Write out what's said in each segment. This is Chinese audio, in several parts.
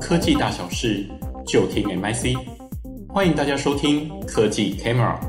科技大小事，就听 MIC。欢迎大家收听科技 Camera。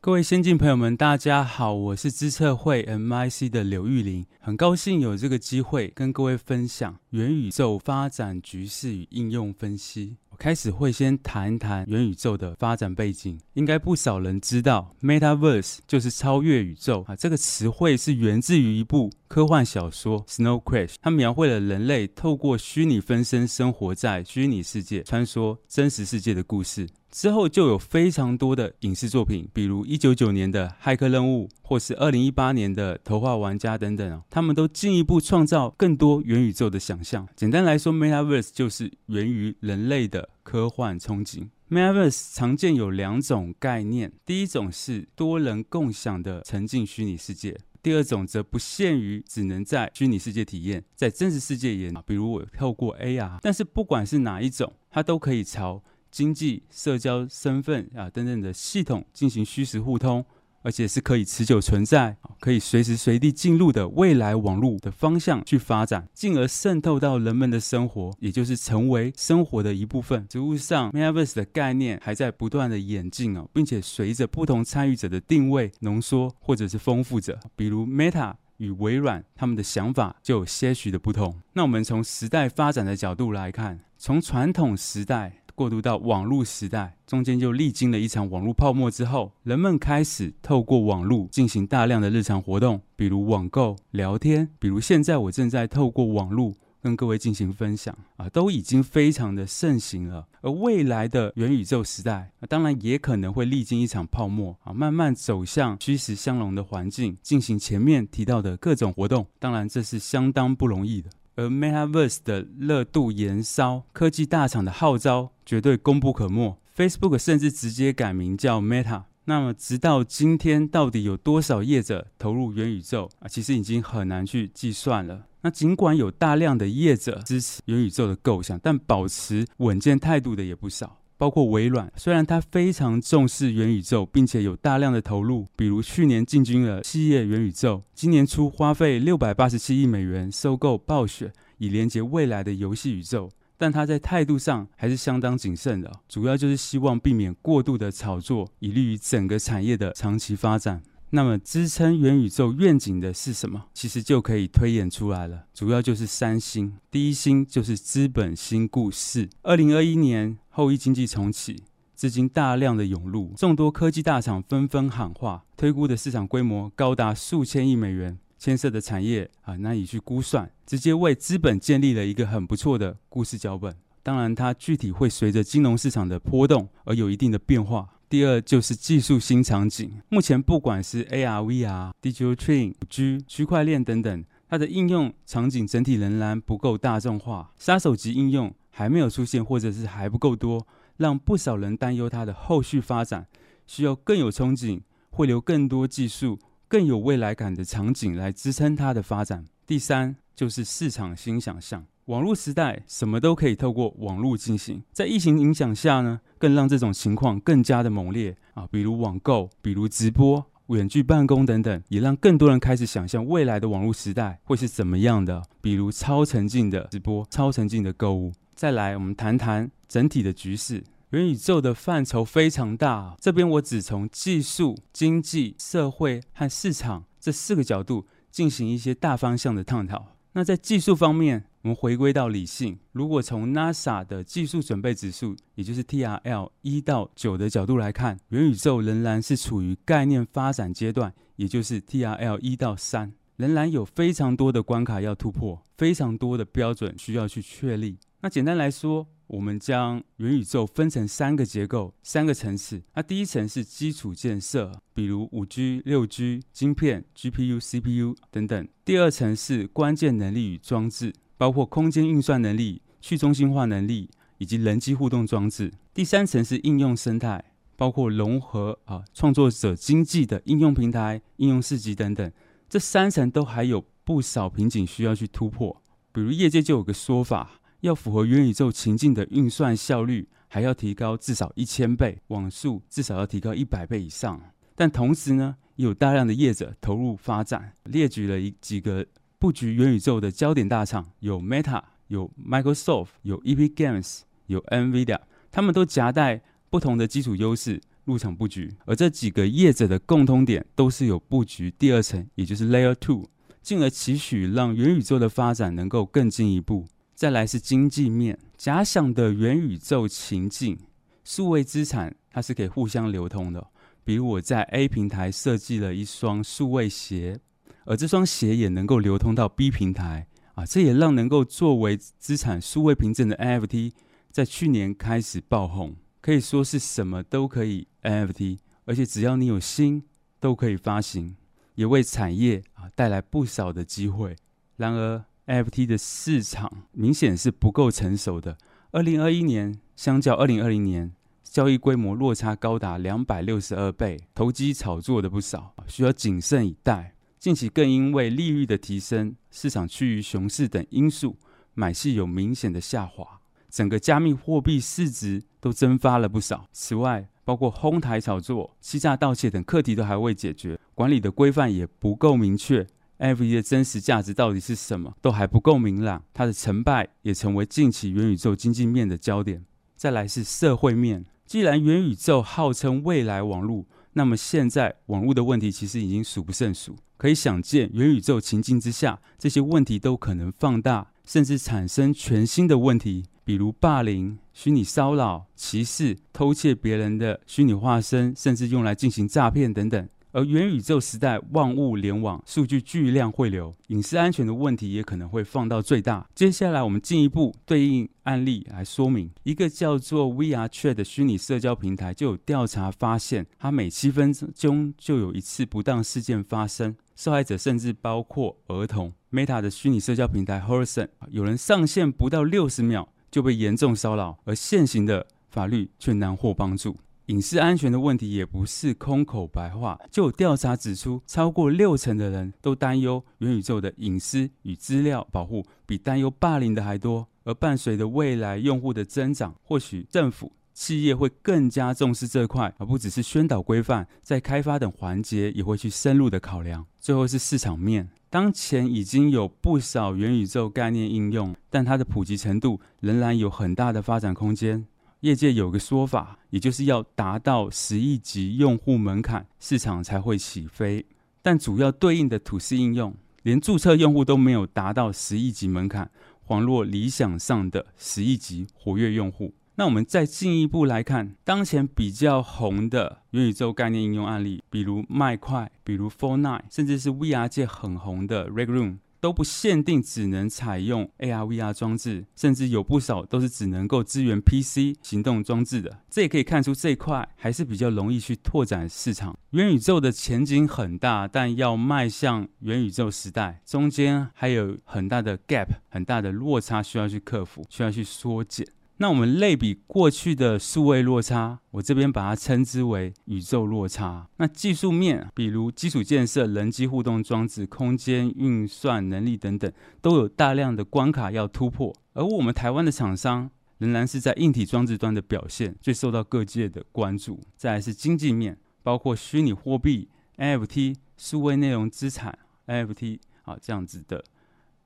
各位先进朋友们，大家好，我是资策会 MIC 的刘玉玲，很高兴有这个机会跟各位分享元宇宙发展局势与应用分析。我开始会先谈一谈元宇宙的发展背景，应该不少人知道，Metaverse 就是超越宇宙啊。这个词汇是源自于一部科幻小说《Snow Crash》，它描绘了人类透过虚拟分身生活在虚拟世界，穿梭真实世界的故事。之后就有非常多的影视作品，比如一九九年的《骇客任务》，或是二零一八年的《头号玩家》等等，他们都进一步创造更多元宇宙的想象。简单来说，Metaverse 就是源于人类的科幻憧憬。Metaverse 常见有两种概念，第一种是多人共享的沉浸虚拟世界，第二种则不限于只能在虚拟世界体验，在真实世界也，比如我透过 AR。但是不管是哪一种，它都可以朝经济、社交、身份啊等等的系统进行虚实互通，而且是可以持久存在、可以随时随地进入的未来网络的方向去发展，进而渗透到人们的生活，也就是成为生活的一部分。实务上，Metaverse 的概念还在不断的演进哦，并且随着不同参与者的定位、浓缩或者是丰富着，比如 Meta 与微软，他们的想法就有些许的不同。那我们从时代发展的角度来看，从传统时代。过渡到网络时代，中间就历经了一场网络泡沫之后，人们开始透过网络进行大量的日常活动，比如网购、聊天，比如现在我正在透过网络跟各位进行分享啊，都已经非常的盛行了。而未来的元宇宙时代，啊，当然也可能会历经一场泡沫啊，慢慢走向虚实相融的环境，进行前面提到的各种活动。当然，这是相当不容易的。而 Metaverse 的热度延烧，科技大厂的号召绝对功不可没。Facebook 甚至直接改名叫 Meta。那么，直到今天，到底有多少业者投入元宇宙啊？其实已经很难去计算了。那尽管有大量的业者支持元宇宙的构想，但保持稳健态度的也不少。包括微软，虽然它非常重视元宇宙，并且有大量的投入，比如去年进军了企业元宇宙，今年初花费六百八十七亿美元收购暴雪，以连接未来的游戏宇宙，但他在态度上还是相当谨慎的，主要就是希望避免过度的炒作，以利于整个产业的长期发展。那么支撑元宇宙愿景的是什么？其实就可以推演出来了，主要就是三星。第一星就是资本新故事。二零二一年后疫经济重启，资金大量的涌入，众多科技大厂纷纷喊话，推估的市场规模高达数千亿美元，牵涉的产业啊难以去估算，直接为资本建立了一个很不错的故事脚本。当然，它具体会随着金融市场的波动而有一定的变化。第二就是技术新场景，目前不管是 AR、VR、Digital Twin、G、区块链等等，它的应用场景整体仍然不够大众化，杀手级应用还没有出现，或者是还不够多，让不少人担忧它的后续发展需要更有憧憬，会留更多技术、更有未来感的场景来支撑它的发展。第三就是市场新想象。网络时代，什么都可以透过网络进行。在疫情影响下呢，更让这种情况更加的猛烈啊！比如网购，比如直播、远距办公等等，也让更多人开始想象未来的网络时代会是怎么样的。比如超沉浸的直播、超沉浸的购物。再来，我们谈谈整体的局势。元宇宙的范畴非常大，这边我只从技术、经济、社会和市场这四个角度进行一些大方向的探讨。那在技术方面，我们回归到理性。如果从 NASA 的技术准备指数，也就是 TRL 一到九的角度来看，元宇宙仍然是处于概念发展阶段，也就是 TRL 一到三，仍然有非常多的关卡要突破，非常多的标准需要去确立。那简单来说，我们将元宇宙分成三个结构、三个层次。那第一层是基础建设，比如五 G、六 G、晶片、GPU、CPU 等等。第二层是关键能力与装置，包括空间运算能力、去中心化能力以及人机互动装置。第三层是应用生态，包括融合啊创作者经济的应用平台、应用市集等等。这三层都还有不少瓶颈需要去突破。比如业界就有个说法。要符合元宇宙情境的运算效率，还要提高至少一千倍，网速至少要提高一百倍以上。但同时呢，有大量的业者投入发展，列举了一几个布局元宇宙的焦点大厂有 Meta、有 Microsoft、有 Epic Games、有 NVIDIA，他们都夹带不同的基础优势入场布局。而这几个业者的共通点都是有布局第二层，也就是 Layer Two，进而期许让元宇宙的发展能够更进一步。再来是经济面，假想的元宇宙情境，数位资产它是可以互相流通的。比如我在 A 平台设计了一双数位鞋，而这双鞋也能够流通到 B 平台啊，这也让能够作为资产数位凭证的 NFT 在去年开始爆红，可以说是什么都可以 NFT，而且只要你有心都可以发行，也为产业啊带来不少的机会。然而，NFT 的市场明显是不够成熟的。二零二一年相较二零二零年，交易规模落差高达两百六十二倍，投机炒作的不少，需要谨慎以待。近期更因为利率的提升、市场趋于熊市等因素，买气有明显的下滑，整个加密货币市值都蒸发了不少。此外，包括哄抬炒作、欺诈盗窃等课题都还未解决，管理的规范也不够明确。NFT 的真实价值到底是什么，都还不够明朗。它的成败也成为近期元宇宙经济面的焦点。再来是社会面，既然元宇宙号称未来网络，那么现在网络的问题其实已经数不胜数。可以想见，元宇宙情境之下，这些问题都可能放大，甚至产生全新的问题，比如霸凌、虚拟骚扰、歧视、偷窃别人的虚拟化身，甚至用来进行诈骗等等。而元宇宙时代，万物联网，数据巨量汇流，隐私安全的问题也可能会放到最大。接下来，我们进一步对应案例来说明，一个叫做 VRChat 的虚拟社交平台，就有调查发现，它每七分钟就有一次不当事件发生，受害者甚至包括儿童。Meta 的虚拟社交平台 Horizon，有人上线不到六十秒就被严重骚扰，而现行的法律却难获帮助。隐私安全的问题也不是空口白话，就有调查指出，超过六成的人都担忧元宇宙的隐私与资料保护比担忧霸凌的还多。而伴随着未来用户的增长，或许政府、企业会更加重视这块，而不只是宣导规范，在开发等环节也会去深入的考量。最后是市场面，当前已经有不少元宇宙概念应用，但它的普及程度仍然有很大的发展空间。业界有个说法，也就是要达到十亿级用户门槛，市场才会起飞。但主要对应的 To C 应用，连注册用户都没有达到十亿级门槛，恍若理想上的十亿级活跃用户。那我们再进一步来看，当前比较红的元宇宙概念应用案例，比如麦块，比如 f o r n i t e 甚至是 VR 界很红的 Red Room。都不限定只能采用 AR、VR 装置，甚至有不少都是只能够支援 PC 行动装置的。这也可以看出这一块还是比较容易去拓展市场。元宇宙的前景很大，但要迈向元宇宙时代，中间还有很大的 gap，很大的落差需要去克服，需要去缩减。那我们类比过去的数位落差，我这边把它称之为宇宙落差。那技术面，比如基础建设、人机互动装置、空间运算能力等等，都有大量的关卡要突破。而我们台湾的厂商，仍然是在硬体装置端的表现最受到各界的关注。再来是经济面，包括虚拟货币、NFT、数位内容资产、NFT 啊这样子的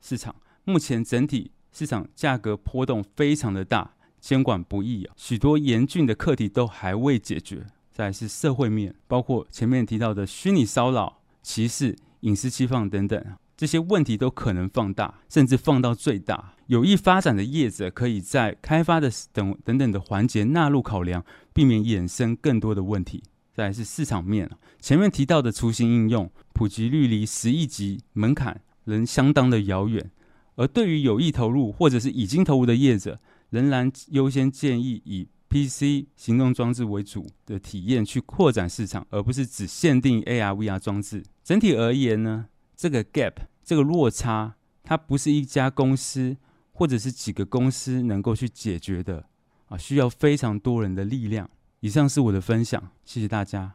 市场，目前整体市场价格波动非常的大。监管不易啊，许多严峻的课题都还未解决。再来是社会面，包括前面提到的虚拟骚扰、歧视、隐私侵犯等等，这些问题都可能放大，甚至放到最大。有意发展的业者可以在开发的等等等的环节纳入考量，避免衍生更多的问题。再来是市场面，前面提到的雏形应用普及率离十亿级门槛仍相当的遥远，而对于有意投入或者是已经投入的业者，仍然优先建议以 PC 行动装置为主的体验去扩展市场，而不是只限定 AR、VR 装置。整体而言呢，这个 gap 这个落差，它不是一家公司或者是几个公司能够去解决的啊，需要非常多人的力量。以上是我的分享，谢谢大家。